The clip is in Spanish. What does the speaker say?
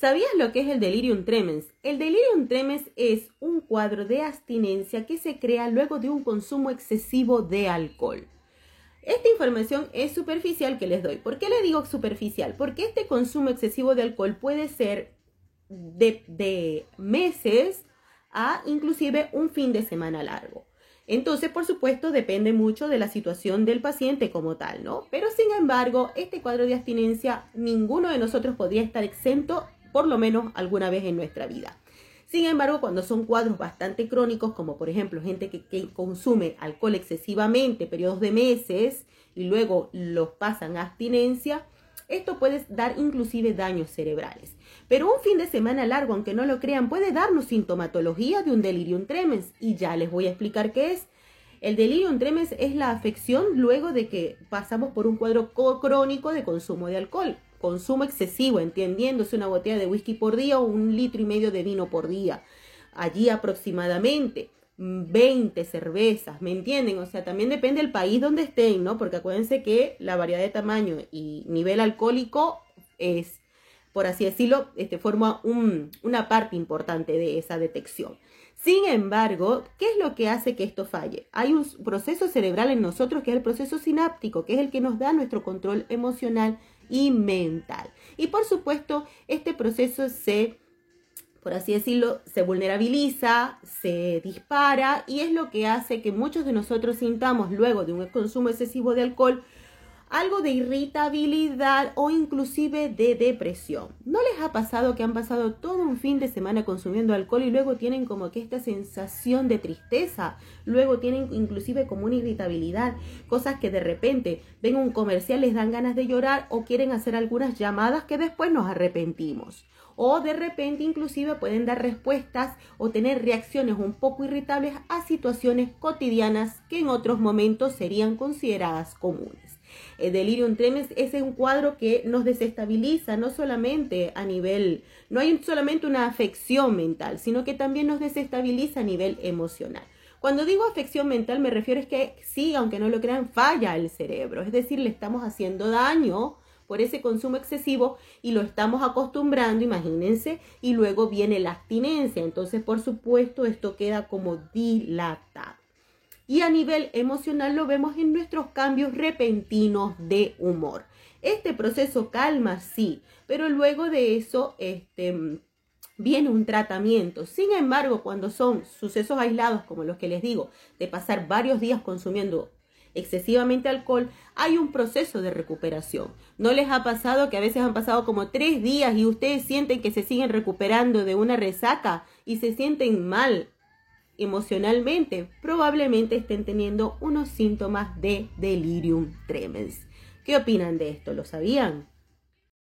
¿Sabías lo que es el delirium tremens? El delirium tremens es un cuadro de abstinencia que se crea luego de un consumo excesivo de alcohol. Esta información es superficial que les doy. ¿Por qué le digo superficial? Porque este consumo excesivo de alcohol puede ser de, meses a inclusive un fin de semana largo. Entonces, por supuesto, depende mucho de la situación del paciente como tal, ¿no? Pero sin embargo, este cuadro de abstinencia, ninguno de nosotros podría estar exento por lo menos alguna vez en nuestra vida. Sin embargo, cuando son cuadros bastante crónicos, como por ejemplo gente que, consume alcohol excesivamente, periodos de meses, y luego los pasan a abstinencia, esto puede dar inclusive daños cerebrales. Pero un fin de semana largo, aunque no lo crean, puede darnos sintomatología de un delirium tremens. Y ya les voy a explicar qué es. El delirium tremens es la afección luego de que pasamos por un cuadro crónico de consumo de alcohol consumo excesivo, entendiéndose una botella de whisky por día o un litro y medio de vino por día. Allí aproximadamente 20 cervezas, ¿me entienden? O sea, también depende del país donde estén, ¿no? Porque acuérdense que la variedad de tamaño y nivel alcohólico es, por así decirlo, este, forma una parte importante de esa detección. Sin embargo, ¿qué es lo que hace que esto falle? Hay un proceso cerebral en nosotros que es el proceso sináptico, que es el que nos da nuestro control emocional y mental. Y por supuesto, este proceso se, por así decirlo, se vulnerabiliza, se dispara y es lo que hace que muchos de nosotros sintamos luego de un consumo excesivo de alcohol algo de irritabilidad o inclusive de depresión. ¿No les ha pasado que han pasado todo un fin de semana consumiendo alcohol y luego tienen como que esta sensación de tristeza? Luego tienen inclusive como una irritabilidad, cosas que de repente ven un comercial, les dan ganas de llorar o quieren hacer algunas llamadas que después nos arrepentimos. O de repente inclusive pueden dar respuestas o tener reacciones un poco irritables a situaciones cotidianas que en otros momentos serían consideradas comunes. El delirium tremens es un cuadro que nos desestabiliza, no solamente a nivel, no hay solamente una afección mental, sino que también nos desestabiliza a nivel emocional. Cuando digo afección mental me refiero es que sí, aunque no lo crean, falla el cerebro, es decir, le estamos haciendo daño por ese consumo excesivo y lo estamos acostumbrando, imagínense, y luego viene la abstinencia. Entonces, por supuesto, esto queda como dilatado y a nivel emocional lo vemos en nuestros cambios repentinos de humor. Este proceso calma, sí, pero luego de eso este, viene un tratamiento. Sin embargo, cuando son sucesos aislados, como los que les digo, de pasar varios días consumiendo excesivamente alcohol, hay un proceso de recuperación. ¿No les ha pasado que a veces han pasado como tres días y ustedes sienten que se siguen recuperando de una resaca y se sienten mal emocionalmente, probablemente estén teniendo unos síntomas de delirium tremens. ¿Qué opinan de esto? ¿Lo sabían?